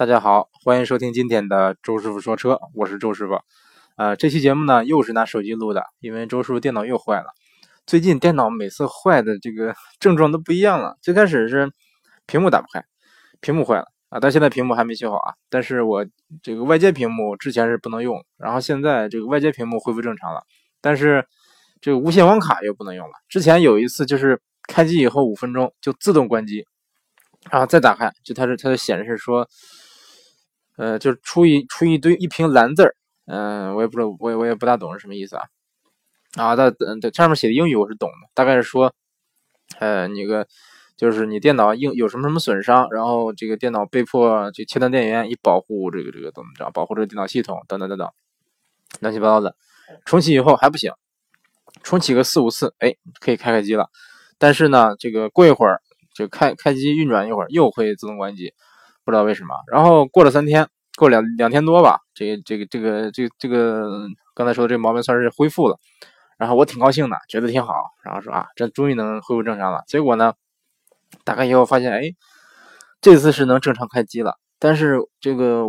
大家好，欢迎收听今天的周师傅说车，我是周师傅。呃，这期节目呢又是拿手机录的，因为周师傅电脑又坏了。最近电脑每次坏的这个 症状都不一样了。最开始是屏幕打不开，屏幕坏了啊，但现在屏幕还没修好啊。但是我这个外接屏幕之前是不能用，然后现在这个外接屏幕恢复正常了，但是这个无线网卡又不能用了。之前有一次就是开机以后五分钟就自动关机，然后再打开，就它是它就显示说。呃，就是出一出一堆一瓶蓝字儿，嗯，我也不知道，我也我也不大懂是什么意思啊。啊，它这上面写的英语我是懂的，大概是说，呃，那个就是你电脑应有什么什么损伤，然后这个电脑被迫就切断电源，以保护这个这个怎么着，保护这个电脑系统等等等等，乱七八糟的。重启以后还不行，重启个四五次，哎，可以开开机了。但是呢，这个过一会儿就开开机运转一会儿，又会自动关机。不知道为什么，然后过了三天，过两两天多吧，这个这个这个这这个刚才说的这毛病算是恢复了，然后我挺高兴的，觉得挺好，然后说啊，这终于能恢复正常了。结果呢，打开以后发现，哎，这次是能正常开机了，但是这个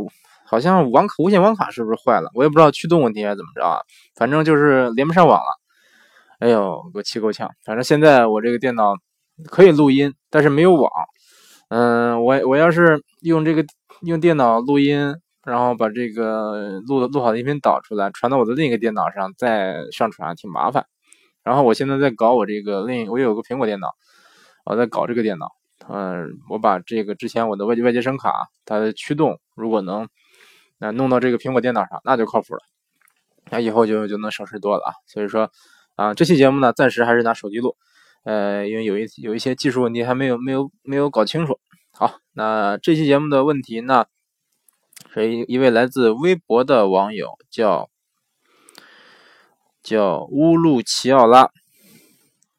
好像网卡无线网卡是不是坏了？我也不知道驱动问题还是怎么着啊，反正就是连不上网了。哎呦，给我气够呛！反正现在我这个电脑可以录音，但是没有网。嗯，我我要是用这个用电脑录音，然后把这个录的录好的音频导出来，传到我的另一个电脑上再上传，挺麻烦。然后我现在在搞我这个另我有个苹果电脑，我在搞这个电脑。嗯，我把这个之前我的外外接声卡它的驱动，如果能那弄到这个苹果电脑上，那就靠谱了。那以后就就能省事多了啊。所以说啊，这期节目呢，暂时还是拿手机录。呃，因为有一有一些技术问题还没有没有没有搞清楚。好，那这期节目的问题呢，是一一位来自微博的网友，叫叫乌鲁奇奥拉，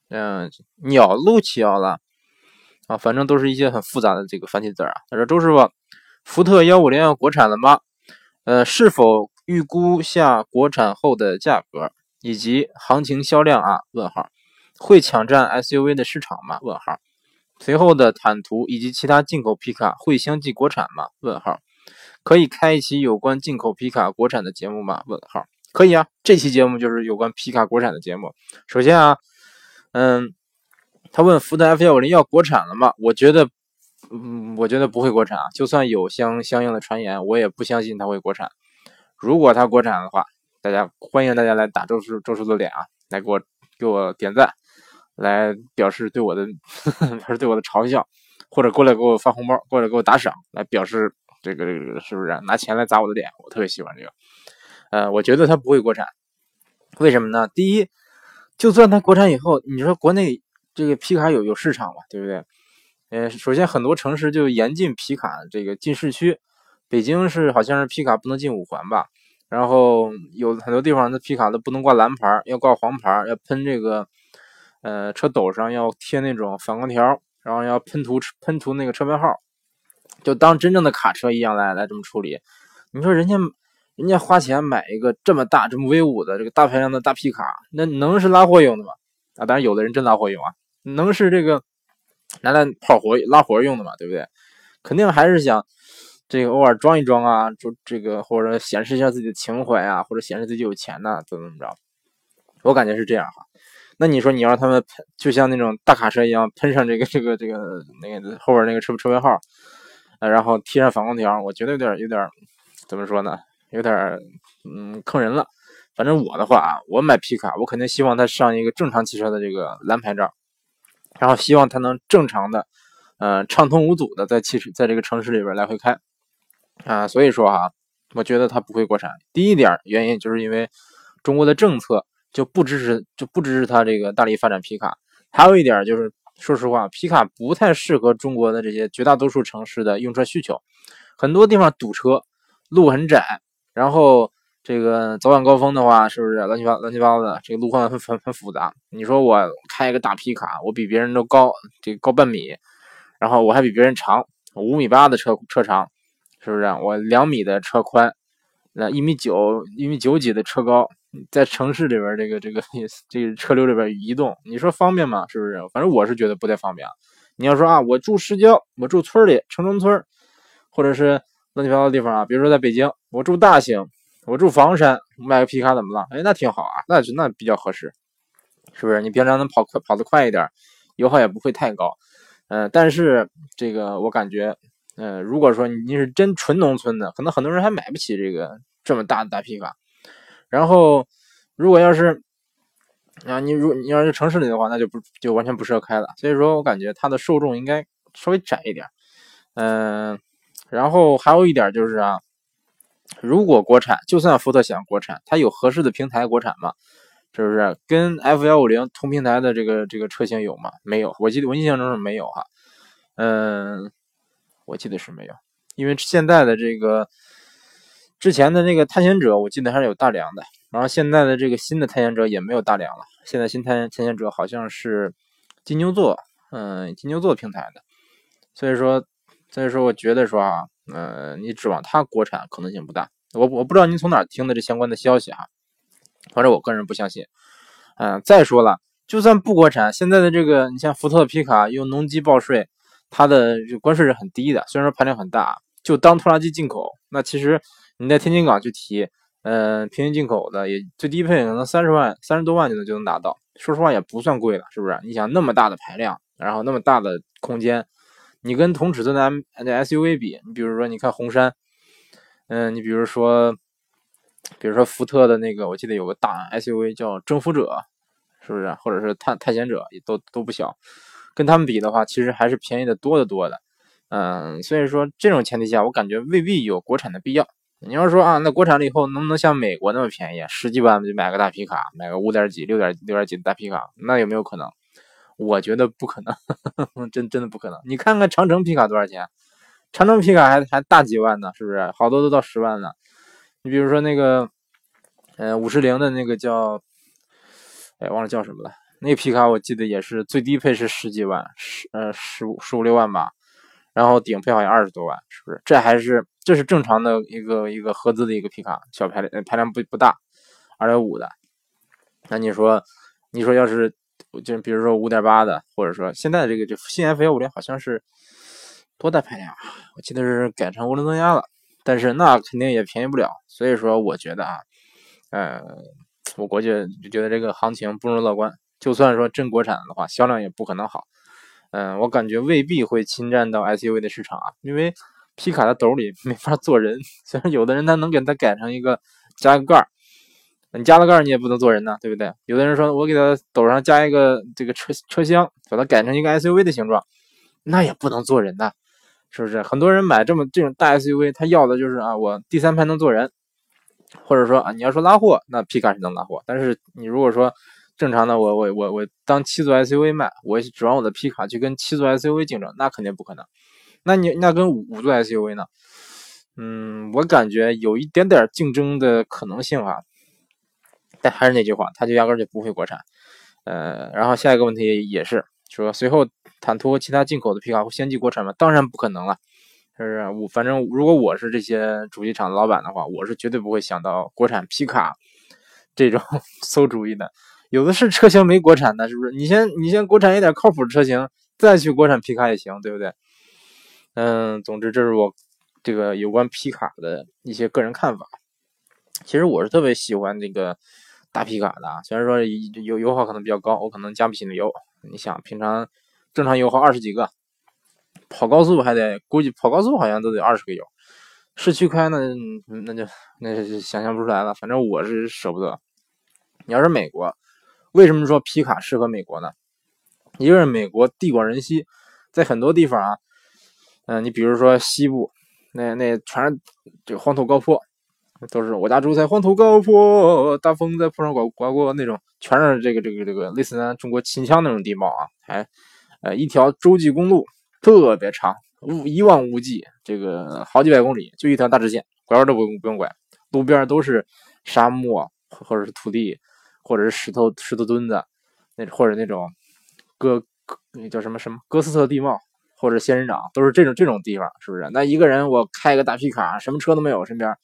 嗯，鸟路奇奥拉，啊，反正都是一些很复杂的这个繁体字啊。他说：“周师傅，福特幺五零要国产了吗？呃，是否预估下国产后的价格以及行情销量啊？问号。”会抢占 SUV 的市场吗？问号。随后的坦途以及其他进口皮卡会相继国产吗？问号。可以开一期有关进口皮卡国产的节目吗？问号。可以啊，这期节目就是有关皮卡国产的节目。首先啊，嗯，他问福特 F 幺五零要国产了吗？我觉得，嗯，我觉得不会国产啊。就算有相相应的传言，我也不相信它会国产。如果它国产的话，大家欢迎大家来打周叔周叔的脸啊，来给我给我点赞。来表示对我的，表示对我的嘲笑，或者过来给我发红包，过来给我打赏，来表示这个这个是不是拿钱来砸我的脸？我特别喜欢这个。呃，我觉得它不会国产，为什么呢？第一，就算它国产以后，你说国内这个皮卡有有市场吗？对不对？呃，首先很多城市就严禁皮卡这个进市区，北京是好像是皮卡不能进五环吧？然后有很多地方的皮卡都不能挂蓝牌，要挂黄牌，要喷这个。呃，车斗上要贴那种反光条，然后要喷涂喷涂那个车牌号，就当真正的卡车一样来来这么处理。你说人家人家花钱买一个这么大、这么威武的这个大排量的大皮卡，那能是拉货用的吗？啊，当然有的人真拉货用啊，能是这个拿来跑活拉活用的嘛？对不对？肯定还是想这个偶尔装一装啊，就这个或者显示一下自己的情怀啊，或者显示自己有钱呐，怎么怎么着？我感觉是这样哈。那你说你让他们喷，就像那种大卡车一样喷上这个这个这个那个后边那个车车牌号，呃，然后贴上反光条，我觉得有点有点怎么说呢？有点嗯坑人了。反正我的话啊，我买皮卡，我肯定希望它上一个正常汽车的这个蓝牌照，然后希望它能正常的，呃，畅通无阻的在汽车在这个城市里边来回开啊。所以说啊，我觉得它不会国产。第一点原因就是因为中国的政策。就不支持，就不支持他这个大力发展皮卡。还有一点就是，说实话，皮卡不太适合中国的这些绝大多数城市的用车需求。很多地方堵车，路很窄，然后这个早晚高峰的话，是不是乱七八乱七八糟的？这个路况很很很复杂。你说我开一个大皮卡，我比别人都高，这高半米，然后我还比别人长五米八的车车长，是不是？我两米的车宽，那一米九一米九几的车高。在城市里边，这个这个 这个车流里边移动，你说方便吗？是不是？反正我是觉得不太方便。你要说啊，我住市郊，我住村里城中村，或者是乱七八糟的地方啊，比如说在北京，我住大兴，我住房山，买个皮卡怎么了？哎，那挺好啊，那那比较合适，是不是？你平常能跑快跑得快一点，油耗也不会太高。嗯，但是这个我感觉，嗯，如果说你是真纯农村的，可能很多人还买不起这个这么大的大皮卡。然后，如果要是啊，你如你要是城市里的话，那就不就完全不适合开了。所以说我感觉它的受众应该稍微窄一点。嗯。然后还有一点就是啊，如果国产，就算福特想国产，它有合适的平台国产吗？是不是跟 F 幺五零同平台的这个这个车型有吗？没有，我记得我印象中是没有哈。嗯，我记得是没有，因为现在的这个之前的那个探险者，我记得还是有大梁的，然后现在的这个新的探险者也没有大梁了。现在新探探险者好像是金牛座，嗯，金牛座平台的，所以说。所以说，我觉得说啊，呃，你指望它国产可能性不大。我我不知道您从哪儿听的这相关的消息哈，反正我个人不相信。嗯，再说了，就算不国产，现在的这个你像福特皮卡用农机报税，它的关税是很低的，虽然说排量很大，就当拖拉机进口。那其实你在天津港去提，嗯，平行进口的也最低配可能三十万、三十多万就能就能达到。说实话也不算贵了，是不是？你想那么大的排量，然后那么大的空间。你跟同尺寸的 M 那 SUV 比，你比如说，你看红杉，嗯，你比如说，比如说福特的那个，我记得有个大 SUV 叫征服者，是不是？或者是探探险者，也都都不小。跟他们比的话，其实还是便宜的多的多的。嗯，所以说这种前提下，我感觉未必有国产的必要。你要说啊，那国产了以后能不能像美国那么便宜，十几万就买个大皮卡，买个五点几、六点六点几的大皮卡，那有没有可能？我觉得不可能，真真的不可能。你看看长城皮卡多少钱？长城皮卡还还大几万呢，是不是？好多都到十万了。你比如说那个，嗯，五十铃的那个叫，哎，忘了叫什么了。那皮卡我记得也是最低配是十几万，十呃十五十五六万吧。然后顶配好像二十多万，是不是？这还是这是正常的一个一个合资的一个皮卡，小排量排量不不大，二点五的。那你说，你说要是？就比如说五点八的，或者说现在这个这新 F 幺五零好像是多大排量啊？我记得是改成涡轮增压了，但是那肯定也便宜不了。所以说我觉得啊，呃，我国际就觉得这个行情不容乐观。就算说真国产的话，销量也不可能好。嗯，我感觉未必会侵占到 SUV 的市场啊，因为皮卡的斗里没法坐人。虽然有的人他能给它改成一个加个盖儿。你加了盖你也不能坐人呐，对不对？有的人说我给他斗上加一个这个车车厢，把它改成一个 SUV 的形状，那也不能坐人呐，是不是？很多人买这么这种大 SUV，他要的就是啊，我第三排能坐人，或者说啊，你要说拉货，那皮卡是能拉货，但是你如果说正常的，我我我我当七座 SUV 卖，我指望我的皮卡去跟七座 SUV 竞争，那肯定不可能。那你那跟五五座 SUV 呢？嗯，我感觉有一点点竞争的可能性啊。但还是那句话，它就压根就不会国产，呃，然后下一个问题也是说，随后坦途和其他进口的皮卡会先进国产吗？当然不可能了，是不是？我反正如果我是这些主机厂的老板的话，我是绝对不会想到国产皮卡这种 馊主意的。有的是车型没国产的，是不是？你先你先国产一点靠谱的车型，再去国产皮卡也行，对不对？嗯，总之这是我这个有关皮卡的一些个人看法。其实我是特别喜欢这个。大皮卡的啊，虽然说油油耗可能比较高，我可能加不起那油。你想，平常正常油耗二十几个，跑高速还得估计跑高速好像都得二十个油，市区开呢，那就那就想象不出来了。反正我是舍不得。你要是美国，为什么说皮卡适合美国呢？一个是美国地广人稀，在很多地方啊，嗯，你比如说西部，那那全是这个黄土高坡。都是我家住在黄土高坡，大风在坡上刮刮过，那种全是这个这个这个类似咱中国秦腔那种地貌啊，还呃一条洲际公路特别长，无一望无际，这个好几百公里，就一条大直线，拐弯都不用不用拐，路边都是沙漠或者是土地，或者是石头石头墩子，那或者那种哥那叫什么什么哥斯特地貌，或者仙人掌，都是这种这种地方，是不是？那一个人我开个大皮卡，什么车都没有，身边。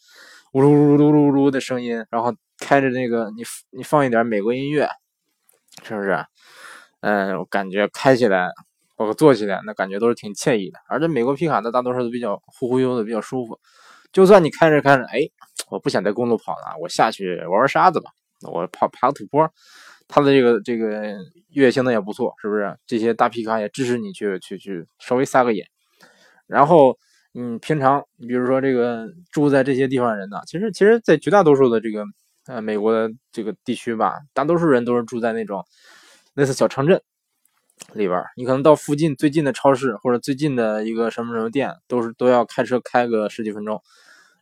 呜噜噜噜噜噜的声音，然后开着那个你你放一点美国音乐，是不是？嗯，我感觉开起来包括坐起来那感觉都是挺惬意的。而且美国皮卡的大多数都比较忽忽悠的，比较舒服。就算你开着开着，哎，我不想在公路跑了，我下去玩玩沙子吧，我跑爬个土坡。它的这个这个越野性能也不错，是不是？这些大皮卡也支持你去去去稍微撒个野。然后，嗯，平常你比如说这个住在这些地方的人呢，其实其实，在绝大多数的这个呃美国的这个地区吧，大多数人都是住在那种类似小城镇里边你可能到附近最近的超市或者最近的一个什么什么店，都是都要开车开个十几分钟，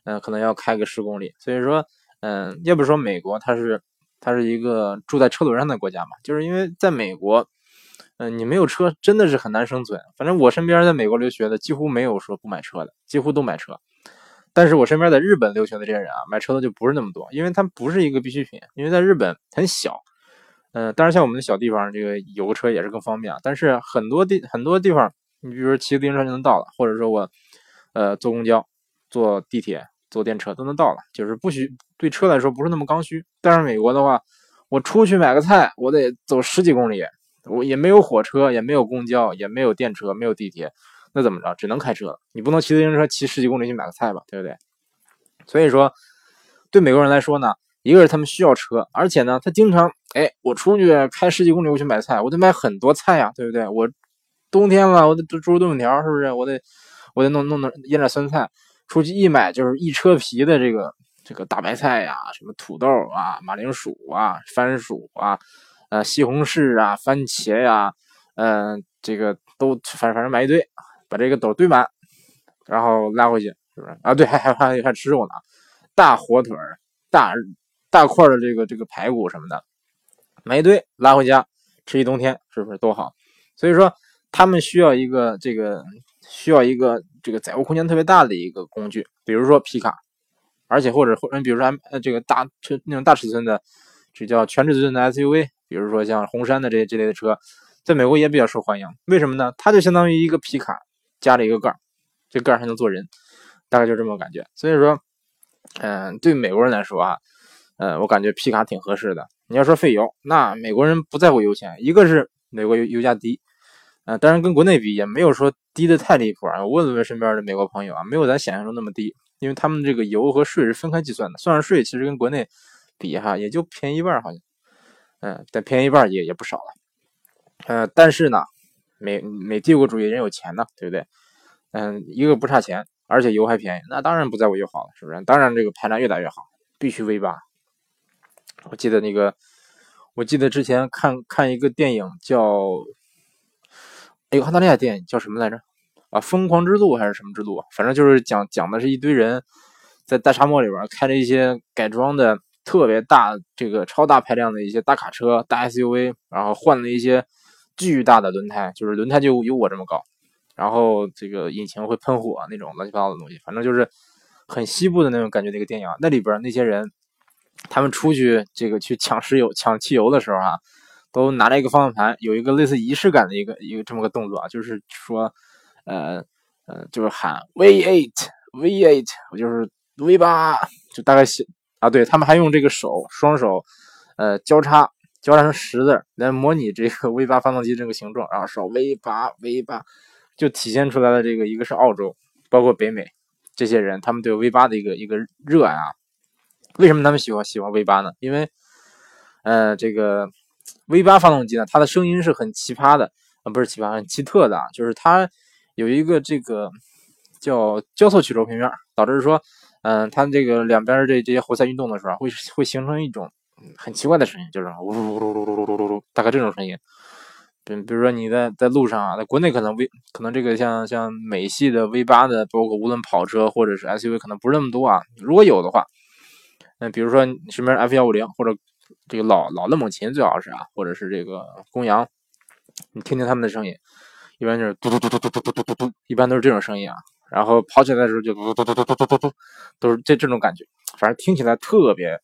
嗯，可能要开个十公里。所以说，嗯，要不说美国它是。它是一个住在车轮上的国家嘛，就是因为在美国，嗯，你没有车真的是很难生存。反正我身边在美国留学的几乎没有说不买车的，几乎都买车。但是我身边在日本留学的这些人啊，买车的就不是那么多，因为它不是一个必需品。因为在日本很小，嗯，当然像我们的小地方，这个有个车也是更方便啊。但是很多地很多地方，你比如说骑自行车就能到了，或者说我，呃，坐公交、坐地铁。坐电车都能到了，就是不需对车来说不是那么刚需。但是美国的话，我出去买个菜，我得走十几公里，我也没有火车，也没有公交，也没有电车，没有地铁，那怎么着？只能开车。你不能骑自行车骑十几公里去买个菜吧，对不对？所以说，对美国人来说呢，一个是他们需要车，而且呢，他经常哎，我出去开十几公里我去买菜，我得买很多菜呀，对不对？我冬天了，我得猪肉炖粉条，是不是？我得我得弄弄点腌点酸菜。出去一买就是一车皮的这个这个大白菜呀，什么土豆啊、马铃薯啊、番薯啊、呃西红柿啊、番茄呀，嗯，这个都反正反正买一堆，把这个斗堆满，然后拉回去，是不是啊？对，还还还还吃肉呢，大火腿大大块的这个这个排骨什么的，买一堆拉回家吃一冬天，是不是多好？所以说他们需要一个这个。需要一个这个载物空间特别大的一个工具，比如说皮卡，而且或者或者比如说呃这个大车那种大尺寸的，这叫全尺寸的 SUV，比如说像红杉的这些这类的车，在美国也比较受欢迎。为什么呢？它就相当于一个皮卡加了一个盖儿，这盖儿还能坐人，大概就这么感觉。所以说，嗯，对美国人来说啊，嗯，我感觉皮卡挺合适的。你要说费油，那美国人不在乎油钱，一个是美国油油价低。啊，当然跟国内比也没有说低的太离谱啊。我问了问身边的美国朋友啊，没有咱想象中那么低，因为他们这个油和税是分开计算的，算上税，其实跟国内比哈，也就便宜一半好像。嗯，但便宜一半也也不少了。呃，但是呢，美美帝国主义人有钱呢，对不对？嗯，一个不差钱，而且油还便宜，那当然不在乎就好了，是不是？当然这个排量越大越好，必须 V 八。我记得那个，我记得之前看看一个电影叫。哎，澳大利亚电影叫什么来着？啊，疯狂之路还是什么之路？反正就是讲讲的是一堆人在大沙漠里边开着一些改装的特别大、这个超大排量的一些大卡车、大 SUV，然后换了一些巨大的轮胎，就是轮胎就有我这么高，然后这个引擎会喷火那种乱七八糟的东西，反正就是很西部的那种感觉的一个电影。那里边那些人，他们出去这个去抢石油、抢汽油的时候啊。都拿着一个方向盘，有一个类似仪式感的一个一个这么个动作啊，就是说，呃呃，就是喊 V eight V eight，我就是 V 八，就大概写啊，对他们还用这个手双手，呃交叉交叉成十字来模拟这个 V 八发动机这个形状，然后说 V 八 V 八，就体现出来了这个一个是澳洲，包括北美这些人，他们对 V 八的一个一个热爱啊。为什么他们喜欢喜欢 V 八呢？因为，呃，这个。V 八发动机呢，它的声音是很奇葩的啊，不是奇葩，很奇特的，就是它有一个这个叫交错曲轴平面，导致说，嗯，它这个两边这这些活塞运动的时候，会会形成一种很奇怪的声音，就是呜噜噜噜噜噜噜噜，大概这种声音。比比如说你在在路上啊，在国内可能 V 可能这个像像美系的 V 八的，包括无论跑车或者是 SUV，可能不是那么多啊。如果有的话，嗯比如说你身边 F 幺五零或者这个老老的猛禽最好是啊，或者是这个公羊，你听听他们的声音，一般就是嘟嘟嘟嘟嘟嘟嘟嘟嘟嘟，一般都是这种声音啊。然后跑起来的时候就嘟嘟嘟嘟嘟嘟嘟嘟，都是这这种感觉，反正听起来特别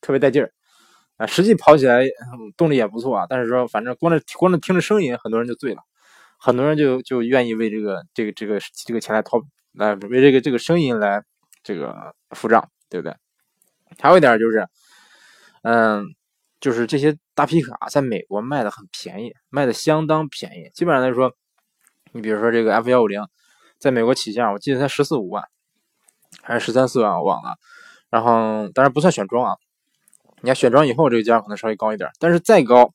特别带劲儿啊。实际跑起来动力也不错啊，但是说反正光着光着听着声音，很多人就醉了，很多人就就愿意为这个这个这个这个钱来掏来为这个这个声音来这个付账，对不对？还有一点就是。嗯，就是这些大皮卡在美国卖的很便宜，卖的相当便宜。基本上来说，你比如说这个 F 幺五零，在美国起价，我记得才十四五万，还是十三四万，我忘了。然后当然不算选装啊，你要选装以后这个价可能稍微高一点，但是再高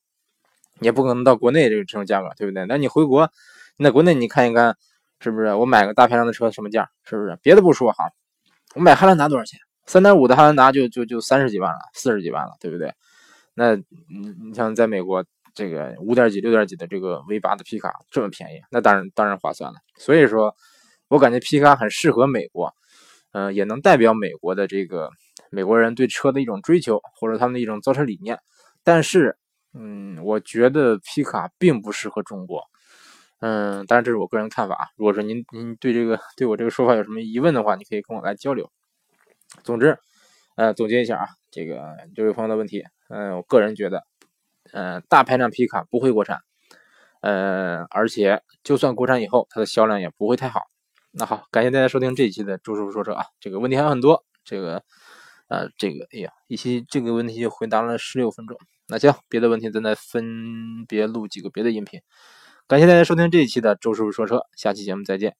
也不可能到国内这个这种价格，对不对？那你回国，你在国内你看一看，是不是？我买个大排量的车什么价？是不是？别的不说哈，我买汉兰达多少钱？三点五的汉兰达就就就三十几万了，四十几万了，对不对？那你你像在美国这个五点几、六点几的这个 V 八的皮卡这么便宜，那当然当然划算了。所以说，我感觉皮卡很适合美国。嗯，也能代表美国的这个美国人对车的一种追求，或者他们的一种造车理念。但是，嗯，我觉得皮卡并不适合中国。嗯，当然这是我个人看法。如果说您您对这个对我这个说法有什么疑问的话，你可以跟我来交流。总之，呃，总结一下啊，这个这位朋友的问题，嗯，我个人觉得，呃，大排量皮卡不会国产，呃，而且就算国产以后，它的销量也不会太好。那好，感谢大家收听这一期的周师傅说车啊，这个问题还有很多，这个，呃，这个，哎呀，一期这个问题就回答了十六分钟。那行，别的问题咱再分别录几个别的音频。感谢大家收听这一期的周师傅说车，下期节目再见。